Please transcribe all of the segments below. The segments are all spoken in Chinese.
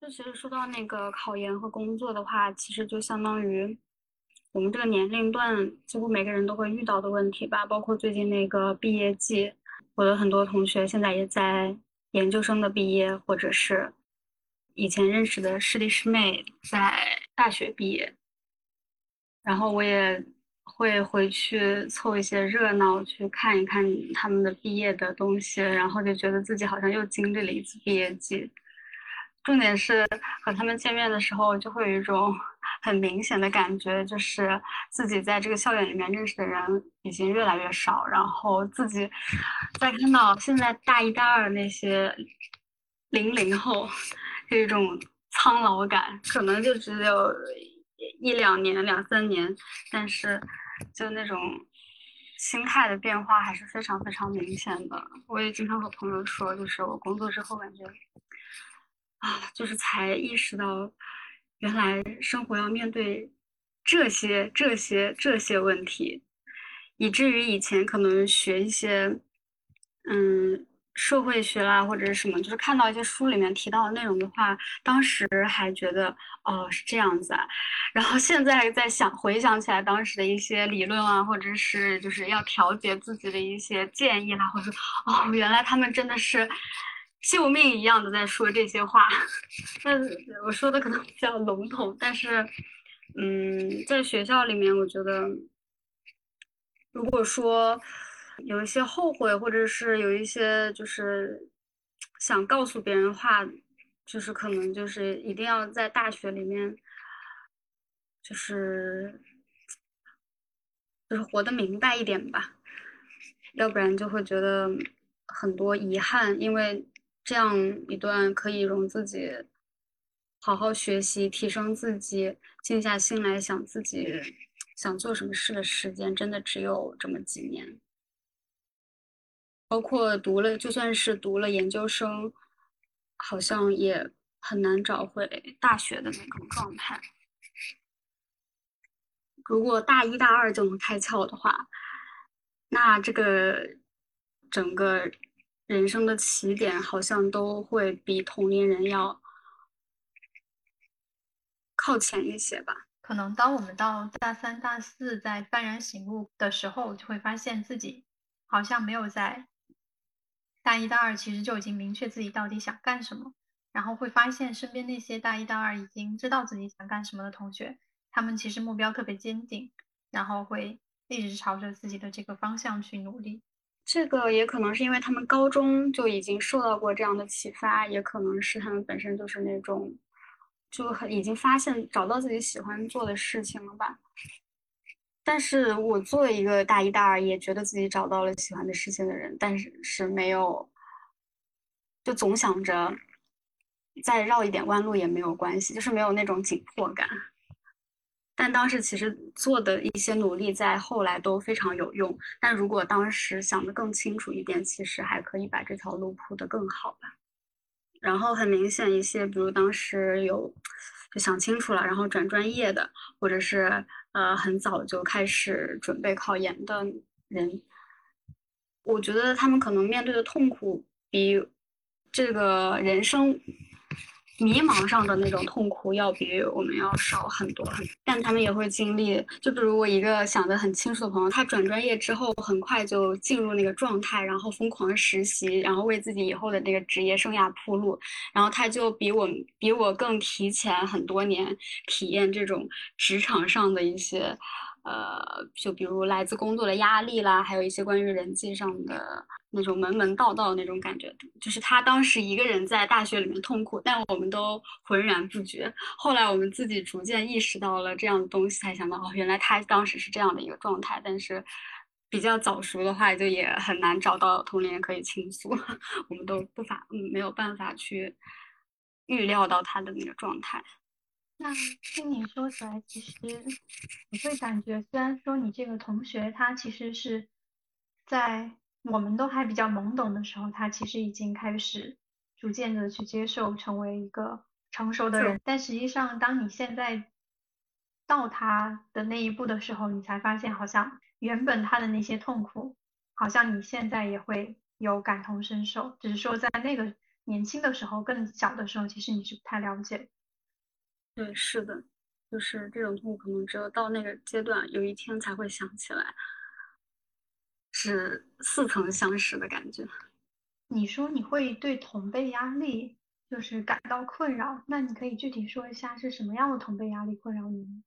就其实说到那个考研和工作的话，其实就相当于我们这个年龄段几乎每个人都会遇到的问题吧。包括最近那个毕业季，我的很多同学现在也在研究生的毕业，或者是以前认识的师弟师妹在大学毕业，然后我也会回去凑一些热闹，去看一看他们的毕业的东西，然后就觉得自己好像又经历了一次毕业季。重点是和他们见面的时候，就会有一种 很明显的感觉，就是自己在这个校园里面认识的人已经越来越少，然后自己在看到现在大一、大二那些零零后，有一种苍老感，可能就只有一两年、两三年，但是就那种心态的变化还是非常非常明显的。我也经常和朋友说，就是我工作之后感觉。啊，就是才意识到，原来生活要面对这些、这些、这些问题，以至于以前可能学一些，嗯，社会学啦或者是什么，就是看到一些书里面提到的内容的话，当时还觉得哦是这样子啊，然后现在在想回想起来当时的一些理论啊，或者是就是要调节自己的一些建议啦，或者哦原来他们真的是。救命一样的在说这些话，但我说的可能比较笼统，但是，嗯，在学校里面，我觉得，如果说有一些后悔，或者是有一些就是想告诉别人的话，就是可能就是一定要在大学里面，就是就是活得明白一点吧，要不然就会觉得很多遗憾，因为。这样一段可以容自己好好学习、提升自己、静下心来想自己想做什么事的时间，真的只有这么几年。包括读了，就算是读了研究生，好像也很难找回大学的那种状态。如果大一、大二就能开窍的话，那这个整个。人生的起点好像都会比同龄人要靠前一些吧。可能当我们到大三、大四在幡然醒悟的时候，就会发现自己好像没有在大一、大二其实就已经明确自己到底想干什么。然后会发现身边那些大一、大二已经知道自己想干什么的同学，他们其实目标特别坚定，然后会一直朝着自己的这个方向去努力。这个也可能是因为他们高中就已经受到过这样的启发，也可能是他们本身就是那种就很已经发现找到自己喜欢做的事情了吧。但是我作为一个大一大二也觉得自己找到了喜欢的事情的人，但是是没有，就总想着再绕一点弯路也没有关系，就是没有那种紧迫感。但当时其实做的一些努力，在后来都非常有用。但如果当时想的更清楚一点，其实还可以把这条路铺得更好吧。然后很明显一些，比如当时有就想清楚了，然后转专业的，或者是呃很早就开始准备考研的人，我觉得他们可能面对的痛苦比这个人生。迷茫上的那种痛苦要比我们要少很多，但他们也会经历。就比如我一个想得很清楚的朋友，他转专业之后很快就进入那个状态，然后疯狂实习，然后为自己以后的那个职业生涯铺路。然后他就比我比我更提前很多年体验这种职场上的一些。呃，就比如来自工作的压力啦，还有一些关于人际上的那种门门道道那种感觉，就是他当时一个人在大学里面痛苦，但我们都浑然不觉。后来我们自己逐渐意识到了这样的东西，才想到哦，原来他当时是这样的一个状态。但是比较早熟的话，就也很难找到同龄人可以倾诉，我们都不法，嗯，没有办法去预料到他的那个状态。那听你说起来，其实你会感觉，虽然说你这个同学他其实是在我们都还比较懵懂的时候，他其实已经开始逐渐的去接受成为一个成熟的人。但实际上，当你现在到他的那一步的时候，你才发现，好像原本他的那些痛苦，好像你现在也会有感同身受，只是说在那个。年轻的时候、更小的时候，其实你是不太了解。对，是的，就是这种痛苦，可能只有到那个阶段，有一天才会想起来，是似曾相识的感觉。你说你会对同辈压力就是感到困扰，那你可以具体说一下是什么样的同辈压力困扰你吗？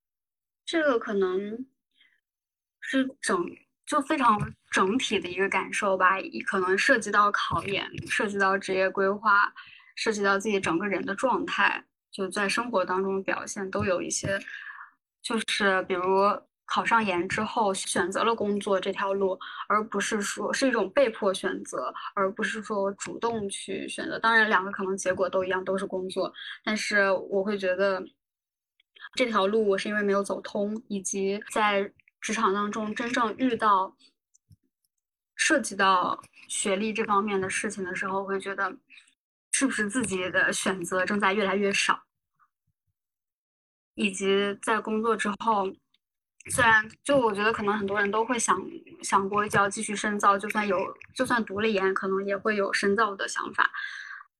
这个可能是整就非常整体的一个感受吧，可能涉及到考研，涉及到职业规划，涉及到自己整个人的状态，就在生活当中表现都有一些，就是比如。考上研之后，选择了工作这条路，而不是说是一种被迫选择，而不是说主动去选择。当然，两个可能结果都一样，都是工作。但是我会觉得这条路我是因为没有走通，以及在职场当中真正遇到涉及到学历这方面的事情的时候，会觉得是不是自己的选择正在越来越少，以及在工作之后。虽然，就我觉得可能很多人都会想想过要继续深造，就算有，就算读了研，可能也会有深造的想法。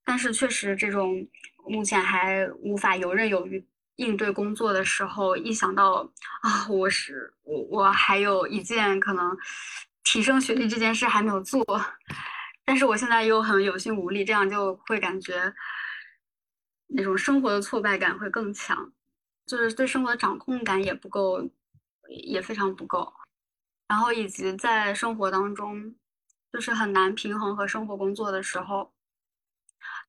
但是确实，这种目前还无法游刃有余应对工作的时候，一想到啊，我是我我还有一件可能提升学历这件事还没有做，但是我现在又很有心无力，这样就会感觉那种生活的挫败感会更强，就是对生活的掌控感也不够。也非常不够，然后以及在生活当中，就是很难平衡和生活工作的时候，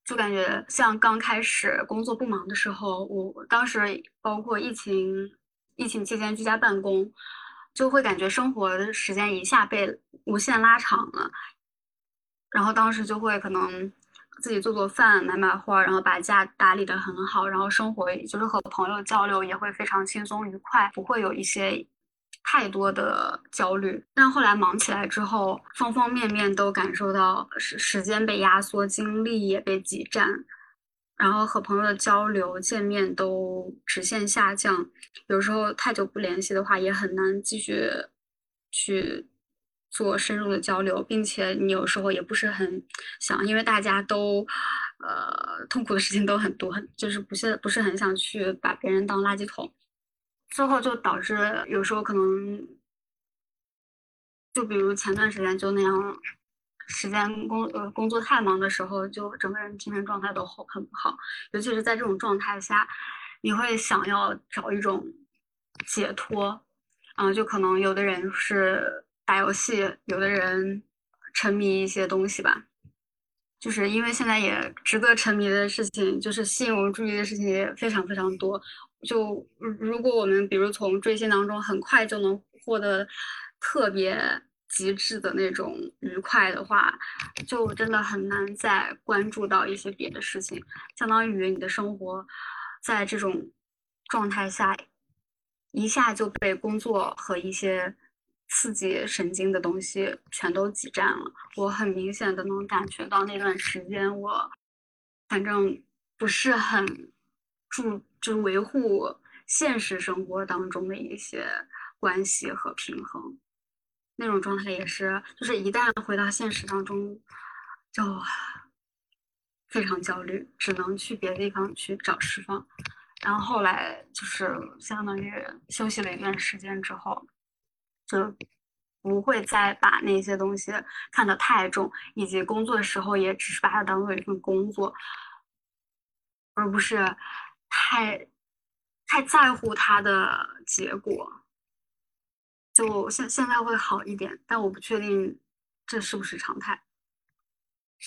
就感觉像刚开始工作不忙的时候，我当时包括疫情疫情期间居家办公，就会感觉生活的时间一下被无限拉长了，然后当时就会可能。自己做做饭，买买花，然后把家打理得很好，然后生活就是和朋友交流也会非常轻松愉快，不会有一些太多的焦虑。但后来忙起来之后，方方面面都感受到时时间被压缩，精力也被挤占，然后和朋友的交流见面都直线下降。有时候太久不联系的话，也很难继续去。做深入的交流，并且你有时候也不是很想，因为大家都，呃，痛苦的事情都很多，就是不是不是很想去把别人当垃圾桶，最后就导致有时候可能，就比如前段时间就那样，时间工呃工作太忙的时候，就整个人精神状态都很很不好，尤其是在这种状态下，你会想要找一种解脱，嗯，就可能有的人是。打游戏，有的人沉迷一些东西吧，就是因为现在也值得沉迷的事情，就是吸引我们注意的事情也非常非常多。就如果我们比如从追星当中很快就能获得特别极致的那种愉快的话，就真的很难再关注到一些别的事情。相当于你的生活在这种状态下，一下就被工作和一些。刺激神经的东西全都挤占了，我很明显的能感觉到那段时间我，反正不是很注，就是维护现实生活当中的一些关系和平衡，那种状态也是，就是一旦回到现实当中，就非常焦虑，只能去别的地方去找释放，然后后来就是相当于休息了一段时间之后。就不会再把那些东西看得太重，以及工作的时候也只是把它当做一份工作，而不是太太在乎它的结果。就现现在会好一点，但我不确定这是不是常态。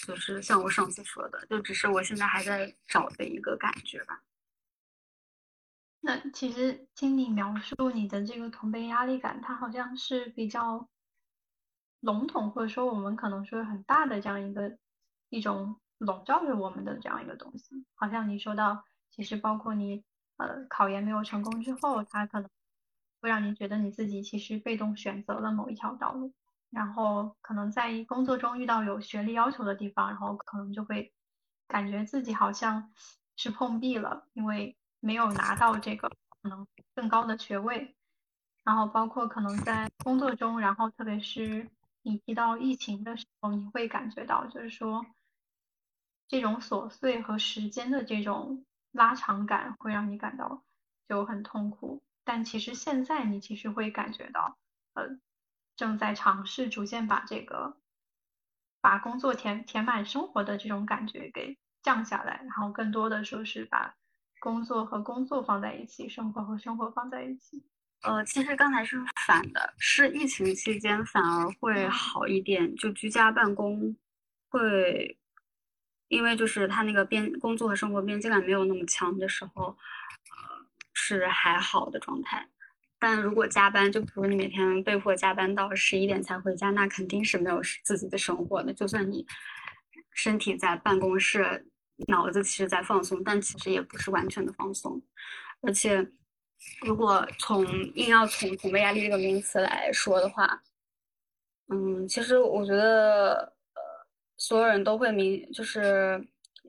就是像我上次说的，就只是我现在还在找的一个感觉吧。那其实听你描述你的这个同辈压力感，它好像是比较笼统，或者说我们可能说很大的这样一个一种笼罩着我们的这样一个东西。好像你说到，其实包括你呃考研没有成功之后，它可能会让你觉得你自己其实被动选择了某一条道路，然后可能在工作中遇到有学历要求的地方，然后可能就会感觉自己好像是碰壁了，因为。没有拿到这个可能更高的学位，然后包括可能在工作中，然后特别是你提到疫情的时候，你会感觉到就是说，这种琐碎和时间的这种拉长感会让你感到就很痛苦。但其实现在你其实会感觉到，呃，正在尝试逐渐把这个把工作填填满生活的这种感觉给降下来，然后更多的说是把工作和工作放在一起，生活和生活放在一起。呃，其实刚才是反的，是疫情期间反而会好一点，就居家办公会，因为就是他那个边工作和生活边界感没有那么强的时候，呃，是还好的状态。但如果加班，就比如你每天被迫加班到十一点才回家，那肯定是没有自己的生活的。就算你身体在办公室，脑子其实在放松，但其实也不是完全的放松，而且。如果从硬要从“同辈压力”这个名词来说的话，嗯，其实我觉得，呃，所有人都会明，就是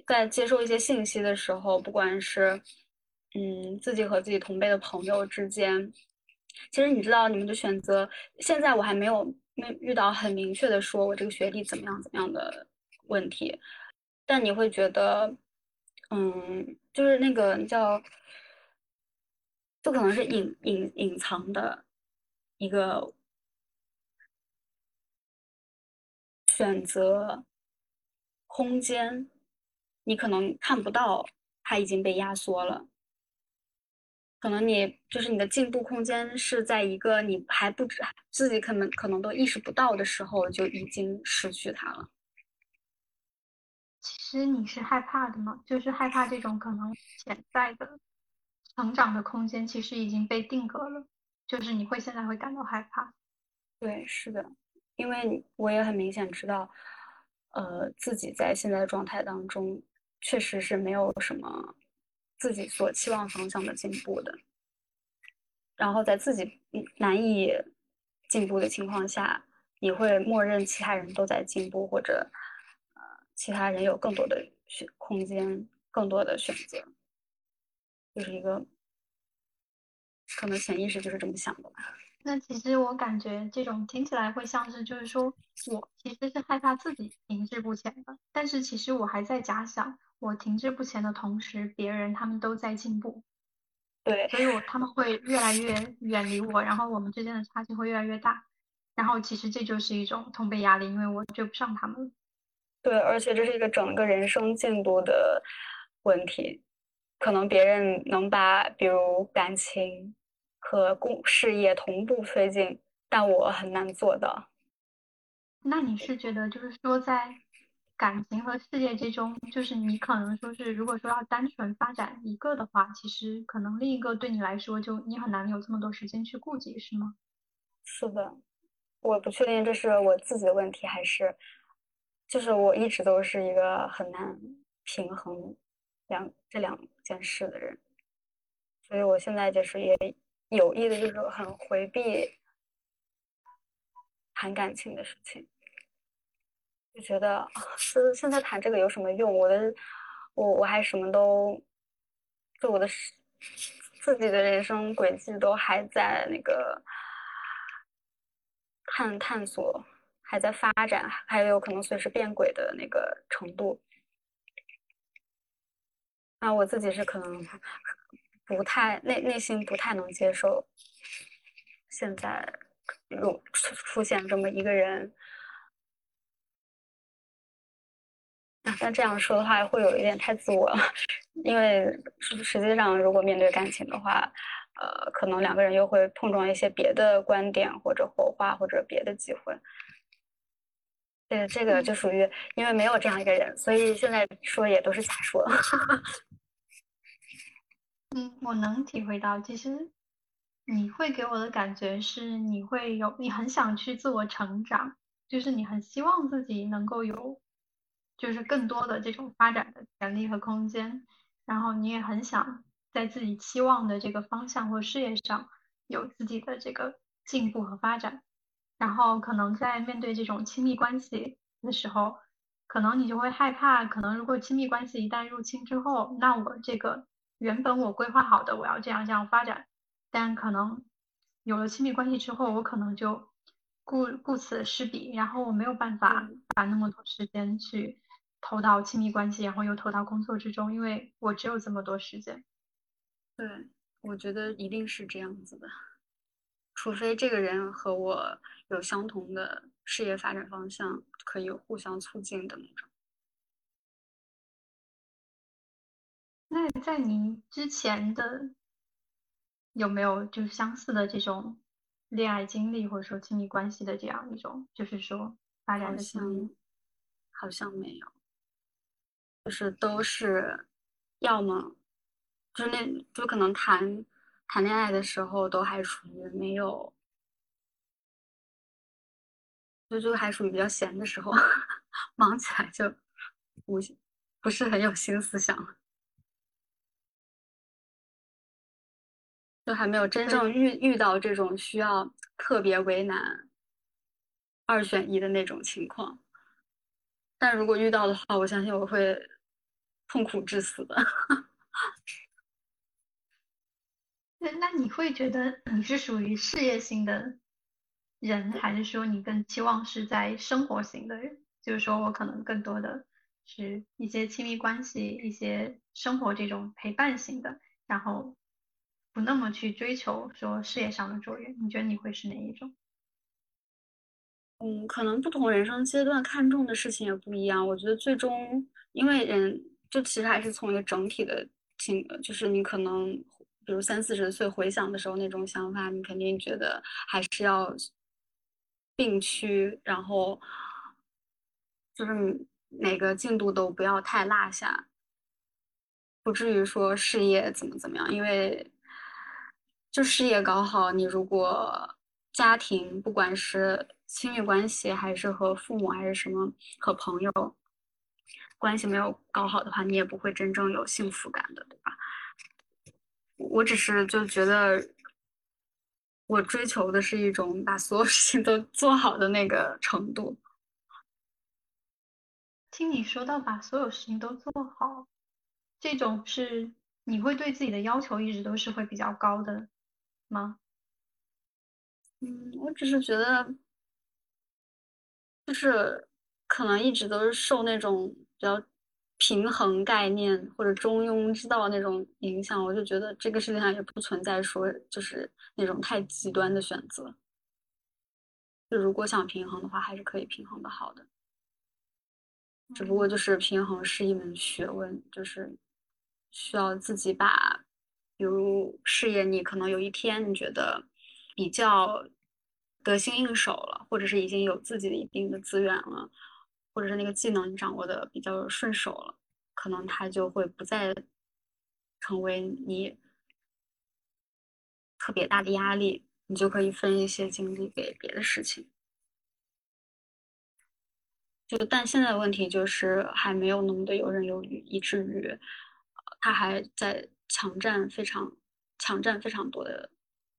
在接受一些信息的时候，不管是，嗯，自己和自己同辈的朋友之间，其实你知道，你们的选择，现在我还没有没遇到很明确的说我这个学历怎么样怎么样的问题，但你会觉得，嗯，就是那个叫。就可能是隐隐隐藏的一个选择空间，你可能看不到，它已经被压缩了。可能你就是你的进步空间是在一个你还不知自己可能可能都意识不到的时候，就已经失去它了。其实你是害怕的吗？就是害怕这种可能潜在的。成长的空间其实已经被定格了，就是你会现在会感到害怕。对，是的，因为我也很明显知道，呃，自己在现在的状态当中，确实是没有什么自己所期望方向的进步的。然后在自己难以进步的情况下，你会默认其他人都在进步，或者，其他人有更多的选空间，更多的选择。就是一个，可能潜意识就是这么想的吧。那其实我感觉这种听起来会像是，就是说我其实是害怕自己停滞不前的，但是其实我还在假想，我停滞不前的同时，别人他们都在进步。对。所以我他们会越来越远离我，然后我们之间的差距会越来越大。然后其实这就是一种同辈压力，因为我追不上他们。对，而且这是一个整个人生进度的问题。可能别人能把比如感情和工事业同步推进，但我很难做到。那你是觉得，就是说在感情和事业之中，就是你可能说是，如果说要单纯发展一个的话，其实可能另一个对你来说，就你很难有这么多时间去顾及，是吗？是的，我不确定这是我自己的问题，还是就是我一直都是一个很难平衡。两这两件事的人，所以我现在就是也有意的，就是很回避谈感情的事情，就觉得是现在谈这个有什么用？我的我我还什么都，就我的自己的人生轨迹都还在那个探探索，还在发展，还有可能随时变轨的那个程度。那我自己是可能 不太内内心不太能接受，现在有出出现这么一个人，但这样说的话会有一点太自我了，因为实际上如果面对感情的话，呃，可能两个人又会碰撞一些别的观点或者火花或者别的机会。对，这个就属于因为没有这样一个人，所以现在说也都是瞎说。嗯，我能体会到，其实你会给我的感觉是，你会有，你很想去自我成长，就是你很希望自己能够有，就是更多的这种发展的潜力和空间，然后你也很想在自己期望的这个方向或事业上有自己的这个进步和发展，然后可能在面对这种亲密关系的时候，可能你就会害怕，可能如果亲密关系一旦入侵之后，那我这个。原本我规划好的，我要这样这样发展，但可能有了亲密关系之后，我可能就顾顾此失彼，然后我没有办法把那么多时间去投到亲密关系，然后又投到工作之中，因为我只有这么多时间。对，我觉得一定是这样子的，除非这个人和我有相同的事业发展方向，可以互相促进的那种。那在你之前的有没有就是相似的这种恋爱经历，或者说亲密关系的这样一种，就是说发展的经历？好像没有，就是都是要么就是那就可能谈谈恋爱的时候都还处于没有，就就还属于比较闲的时候，忙起来就不不是很有心思想。就还没有真正遇遇到这种需要特别为难二选一的那种情况，但如果遇到的话，我相信我会痛苦致死的。那那你会觉得你是属于事业型的人，还是说你更期望是在生活型的人？就是说我可能更多的是一些亲密关系、一些生活这种陪伴型的，然后。不那么去追求说事业上的卓越，你觉得你会是哪一种？嗯，可能不同人生阶段看重的事情也不一样。我觉得最终，因为人就其实还是从一个整体的情，就是你可能比如三四十岁回想的时候那种想法，你肯定觉得还是要并驱，然后就是哪个进度都不要太落下，不至于说事业怎么怎么样，因为。就事业搞好，你如果家庭不管是亲密关系，还是和父母，还是什么和朋友关系没有搞好的话，你也不会真正有幸福感的，对吧？我只是就觉得，我追求的是一种把所有事情都做好的那个程度。听你说到把所有事情都做好，这种是你会对自己的要求一直都是会比较高的。吗？嗯，我只是觉得，就是可能一直都是受那种比较平衡概念或者中庸之道那种影响，我就觉得这个世界上也不存在说就是那种太极端的选择。就如果想平衡的话，还是可以平衡的好的。只不过就是平衡是一门学问，就是需要自己把。比如事业，你可能有一天你觉得比较得心应手了，或者是已经有自己的一定的资源了，或者是那个技能你掌握的比较顺手了，可能它就会不再成为你特别大的压力，你就可以分一些精力给别的事情。就但现在的问题就是还没有那么的游刃有余，以至于他还在。抢占非常抢占非常多的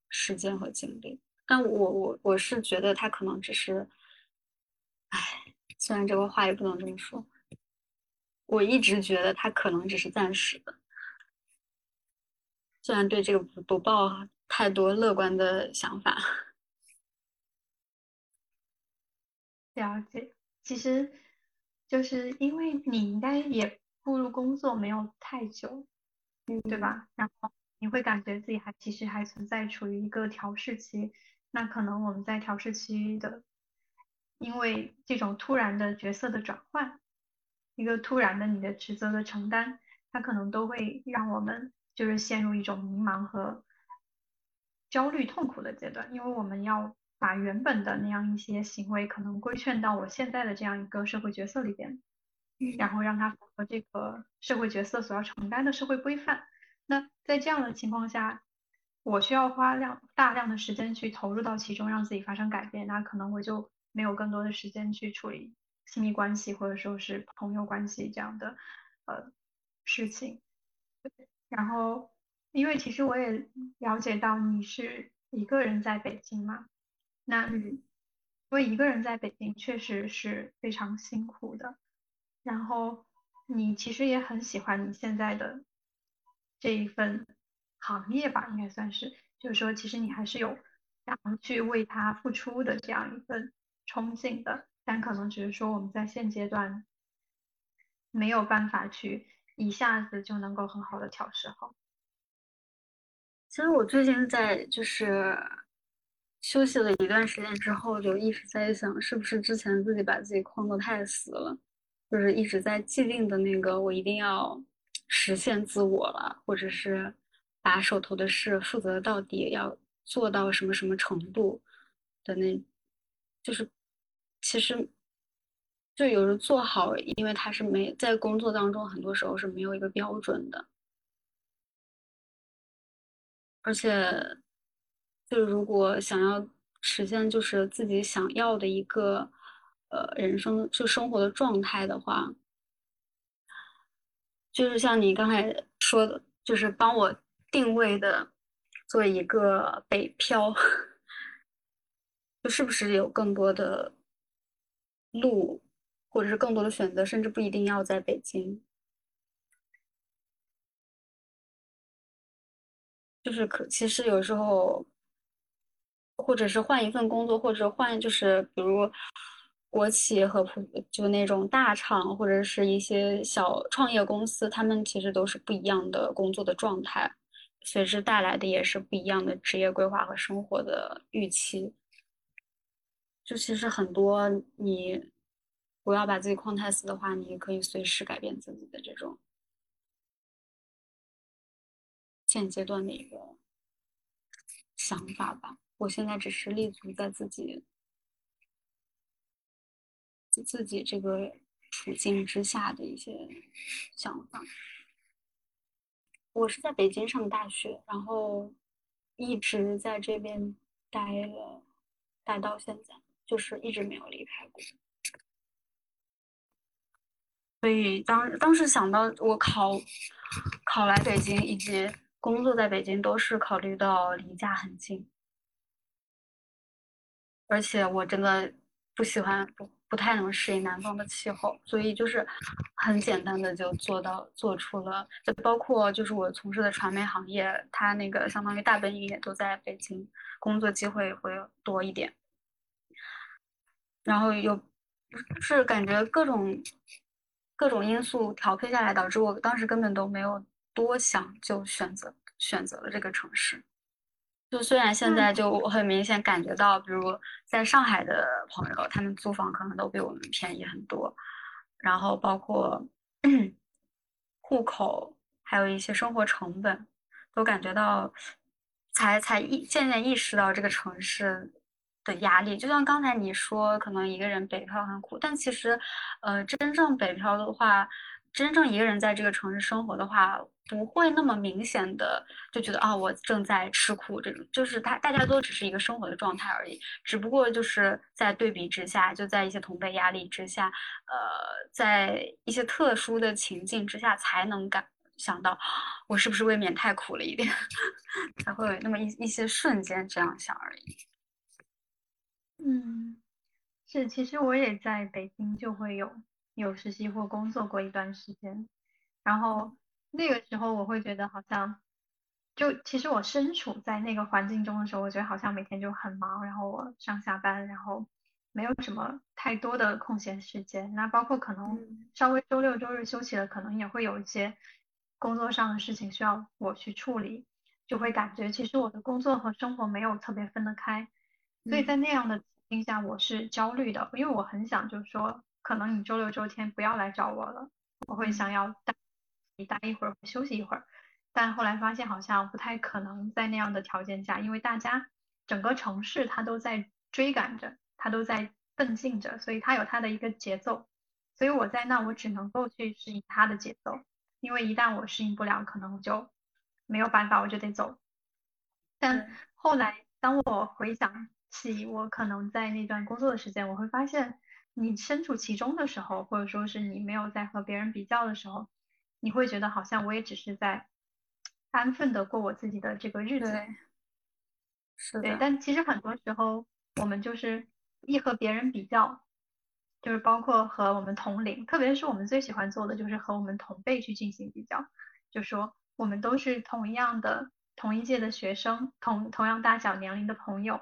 时间和精力，但我我我是觉得他可能只是，唉，虽然这个话也不能这么说，我一直觉得他可能只是暂时的，虽然对这个不不抱太多乐观的想法。了解，其实就是因为你应该也步入工作没有太久。嗯对吧？然后你会感觉自己还其实还存在处于一个调试期，那可能我们在调试期的，因为这种突然的角色的转换，一个突然的你的职责的承担，它可能都会让我们就是陷入一种迷茫和焦虑痛苦的阶段，因为我们要把原本的那样一些行为可能规劝到我现在的这样一个社会角色里边。然后让它符合这个社会角色所要承担的社会规范。那在这样的情况下，我需要花量大量的时间去投入到其中，让自己发生改变。那可能我就没有更多的时间去处理亲密关系或者说是朋友关系这样的呃事情。然后，因为其实我也了解到你是一个人在北京嘛，那因为一个人在北京确实是非常辛苦的。然后你其实也很喜欢你现在的这一份行业吧，应该算是，就是说其实你还是有想去为他付出的这样一份憧憬的，但可能只是说我们在现阶段没有办法去一下子就能够很好的调试好。其实我最近在就是休息了一段时间之后，就一直在想，是不是之前自己把自己框得太死了，就是一直在既定的那个我一定要实现自我了，或者是把手头的事负责到底，要做到什么什么程度的那，就是其实。就有时做好，因为他是没在工作当中，很多时候是没有一个标准的，而且，就如果想要实现就是自己想要的一个呃人生就生活的状态的话，就是像你刚才说的，就是帮我定位的做一个北漂，就是不是有更多的路？或者是更多的选择，甚至不一定要在北京，就是可其实有时候，或者是换一份工作，或者换就是比如国企和普就那种大厂，或者是一些小创业公司，他们其实都是不一样的工作的状态，随之带来的也是不一样的职业规划和生活的预期。就其实很多你。不要把自己框太死的话，你可以随时改变自己的这种现阶段的一个想法吧。我现在只是立足在自己自己这个处境之下的一些想法。我是在北京上大学，然后一直在这边待了，待到现在，就是一直没有离开过。所以当当时想到我考考来北京以及工作在北京，都是考虑到离家很近，而且我真的不喜欢不不太能适应南方的气候，所以就是很简单的就做到做出了，就包括就是我从事的传媒行业，它那个相当于大本营也都在北京，工作机会会多一点，然后又是感觉各种。各种因素调配下来，导致我当时根本都没有多想，就选择选择了这个城市。就虽然现在就很明显感觉到，比如在上海的朋友，他们租房可能都比我们便宜很多，然后包括户口，还有一些生活成本，都感觉到才才意渐渐意识到这个城市。的压力，就像刚才你说，可能一个人北漂很苦，但其实，呃，真正北漂的话，真正一个人在这个城市生活的话，不会那么明显的就觉得啊，我正在吃苦。这种就是他大家都只是一个生活的状态而已，只不过就是在对比之下，就在一些同辈压力之下，呃，在一些特殊的情境之下，才能感想到我是不是未免太苦了一点，才会有那么一一些瞬间这样想而已。嗯，是，其实我也在北京就会有有实习或工作过一段时间，然后那个时候我会觉得好像，就其实我身处在那个环境中的时候，我觉得好像每天就很忙，然后我上下班，然后没有什么太多的空闲时间，那包括可能稍微周六周日休息了，可能也会有一些工作上的事情需要我去处理，就会感觉其实我的工作和生活没有特别分得开。所以在那样的情境下，我是焦虑的，因为我很想就是说，可能你周六周天不要来找我了，我会想要待你待一会儿，休息一会儿。但后来发现好像不太可能在那样的条件下，因为大家整个城市它都在追赶着，它都在奋进着，所以它有它的一个节奏。所以我在那，我只能够去适应它的节奏，因为一旦我适应不了，可能就没有办法，我就得走。但后来当我回想。起我可能在那段工作的时间，我会发现你身处其中的时候，或者说是你没有在和别人比较的时候，你会觉得好像我也只是在安分的过我自己的这个日子。对，是的。但其实很多时候我们就是一和别人比较，就是包括和我们同龄，特别是我们最喜欢做的就是和我们同辈去进行比较，就说我们都是同样的同一届的学生，同同样大小年龄的朋友。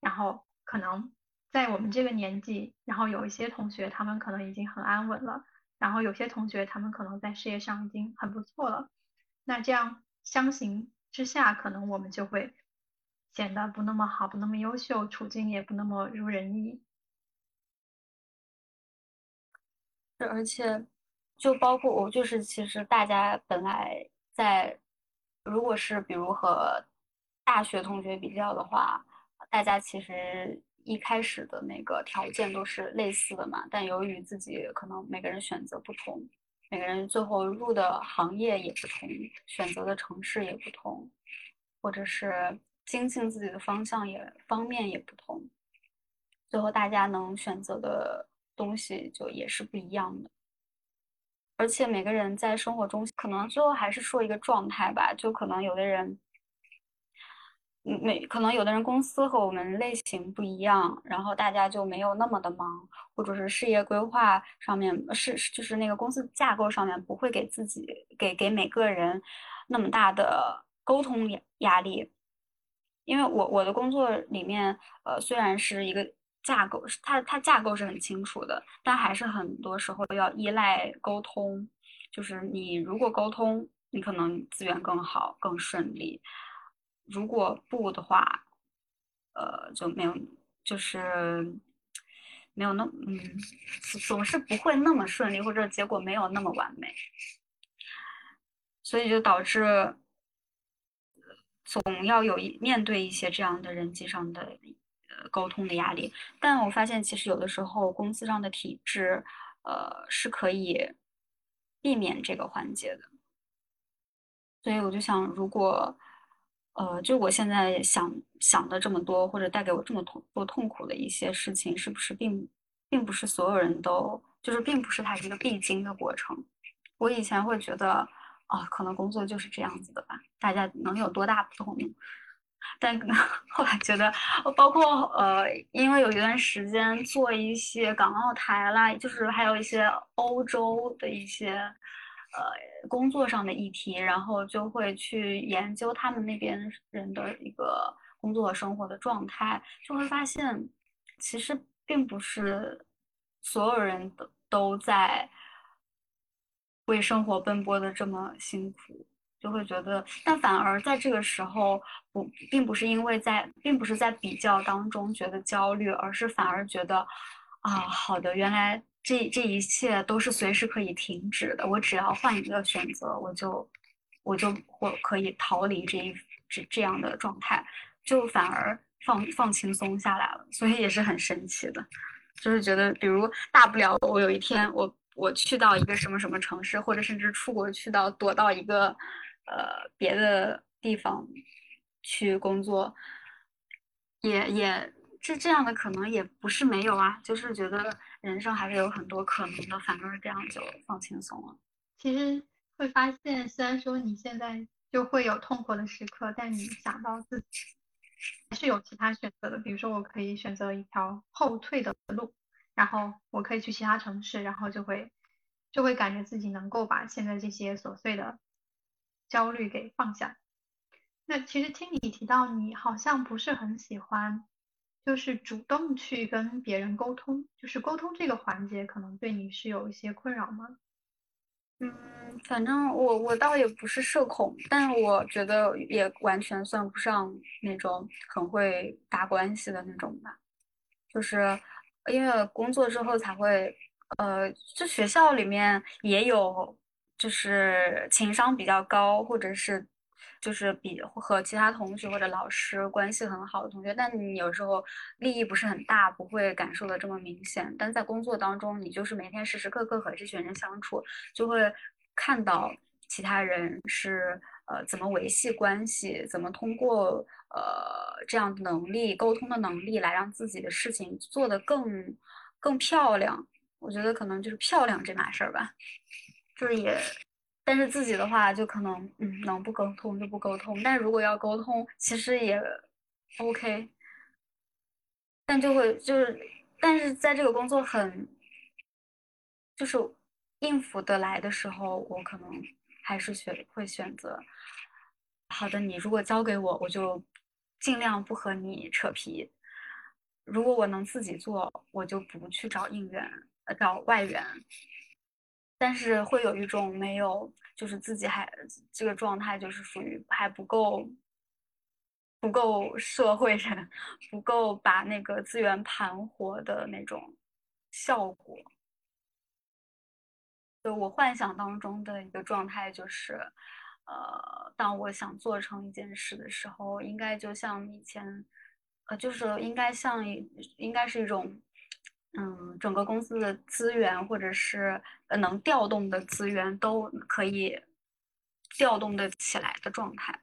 然后可能在我们这个年纪，然后有一些同学他们可能已经很安稳了，然后有些同学他们可能在事业上已经很不错了，那这样相形之下，可能我们就会显得不那么好，不那么优秀，处境也不那么如人意。而且，就包括我，就是其实大家本来在，如果是比如和大学同学比较的话，大家其实一开始的那个条件都是类似的嘛。但由于自己可能每个人选择不同，每个人最后入的行业也不同，选择的城市也不同，或者是精进自己的方向也方面也不同，最后大家能选择的。东西就也是不一样的，而且每个人在生活中，可能最后还是说一个状态吧。就可能有的人，嗯，每可能有的人公司和我们类型不一样，然后大家就没有那么的忙，或者是事业规划上面是就是那个公司架构上面不会给自己给给每个人那么大的沟通压压力。因为我我的工作里面，呃，虽然是一个。架构它，它架构是很清楚的，但还是很多时候要依赖沟通。就是你如果沟通，你可能资源更好、更顺利；如果不的话，呃，就没有，就是没有那嗯，总是不会那么顺利，或者结果没有那么完美。所以就导致总要有一面对一些这样的人际上的呃。沟通的压力，但我发现其实有的时候公司上的体制，呃，是可以避免这个环节的。所以我就想，如果，呃，就我现在想想的这么多，或者带给我这么痛多痛苦的一些事情，是不是并并不是所有人都，就是并不是它是一个必经的过程。我以前会觉得，啊，可能工作就是这样子的吧，大家能有多大不同？但 后来觉得，包括呃，因为有一段时间做一些港澳台啦，就是还有一些欧洲的一些呃工作上的议题，然后就会去研究他们那边人的一个工作生活的状态，就会发现，其实并不是所有人都都在为生活奔波的这么辛苦。就会觉得，但反而在这个时候，不，并不是因为在，并不是在比较当中觉得焦虑，而是反而觉得，啊，好的，原来这这一切都是随时可以停止的，我只要换一个选择，我就，我就或可以逃离这一这这样的状态，就反而放放轻松下来了，所以也是很神奇的，就是觉得，比如大不了我有一天我我去到一个什么什么城市，或者甚至出国去到躲到一个。呃，别的地方去工作，也也这这样的可能也不是没有啊，就是觉得人生还是有很多可能的，反正是这样就放轻松了。其实会发现，虽然说你现在就会有痛苦的时刻，但你想到自己还是有其他选择的，比如说我可以选择一条后退的路，然后我可以去其他城市，然后就会就会感觉自己能够把现在这些琐碎的。焦虑给放下。那其实听你提到，你好像不是很喜欢，就是主动去跟别人沟通，就是沟通这个环节，可能对你是有一些困扰吗？嗯，反正我我倒也不是社恐，但我觉得也完全算不上那种很会搭关系的那种吧。就是因为工作之后才会，呃，就学校里面也有。就是情商比较高，或者是就是比和其他同学或者老师关系很好的同学，但你有时候利益不是很大，不会感受的这么明显。但在工作当中，你就是每天时时刻刻和这群人相处，就会看到其他人是呃怎么维系关系，怎么通过呃这样的能力沟通的能力来让自己的事情做得更更漂亮。我觉得可能就是漂亮这码事儿吧。就是也，但是自己的话就可能，嗯，能不沟通就不沟通。但如果要沟通，其实也 OK，但就会就是，但是在这个工作很，就是应付得来的时候，我可能还是选会选择。好的，你如果交给我，我就尽量不和你扯皮。如果我能自己做，我就不去找应援，呃，找外援。但是会有一种没有，就是自己还这个状态，就是属于还不够，不够社会人，不够把那个资源盘活的那种效果。就我幻想当中的一个状态，就是，呃，当我想做成一件事的时候，应该就像以前，呃，就是应该像一应该是一种。嗯，整个公司的资源或者是呃能调动的资源都可以调动的起来的状态。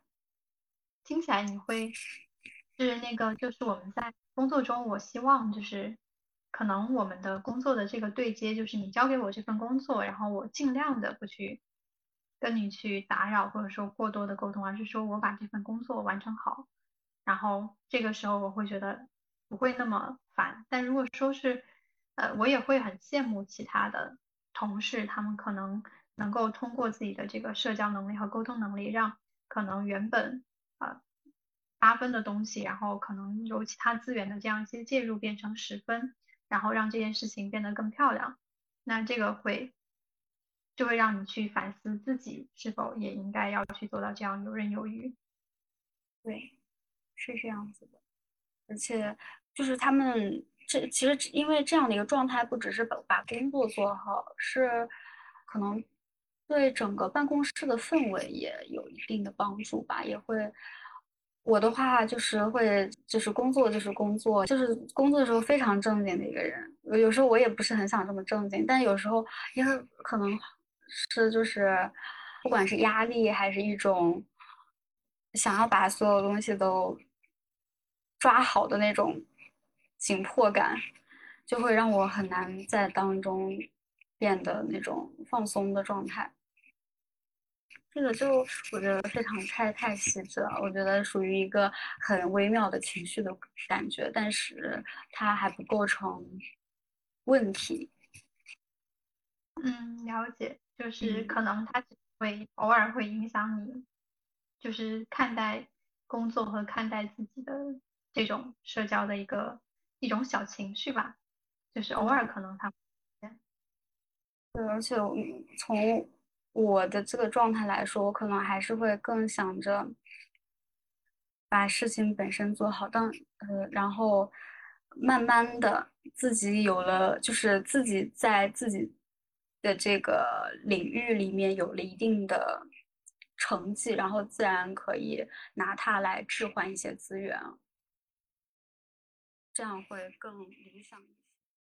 听起来你会是那个，就是我们在工作中，我希望就是可能我们的工作的这个对接，就是你交给我这份工作，然后我尽量的不去跟你去打扰或者说过多的沟通，而是说我把这份工作完成好，然后这个时候我会觉得不会那么烦。但如果说是呃，我也会很羡慕其他的同事，他们可能能够通过自己的这个社交能力和沟通能力，让可能原本呃八分的东西，然后可能由其他资源的这样一些介入变成十分，然后让这件事情变得更漂亮。那这个会就会让你去反思自己是否也应该要去做到这样游刃有余。对，是这样子的，而且就是他们。这其实因为这样的一个状态，不只是把把工作做好，是可能对整个办公室的氛围也有一定的帮助吧。也会我的话就是会就是工作就是工作，就是工作的时候非常正经的一个人。有时候我也不是很想这么正经，但有时候因为可能是就是不管是压力还是一种想要把所有东西都抓好的那种。紧迫感就会让我很难在当中变得那种放松的状态。这个就我觉得非常太太细致了，我觉得属于一个很微妙的情绪的感觉，但是它还不构成问题。嗯，了解，就是可能它只会偶尔会影响你，就是看待工作和看待自己的这种社交的一个。一种小情绪吧，就是偶尔可能他，对，而且从我的这个状态来说，我可能还是会更想着把事情本身做好，当呃，然后慢慢的自己有了，就是自己在自己的这个领域里面有了一定的成绩，然后自然可以拿它来置换一些资源。这样会更理想一。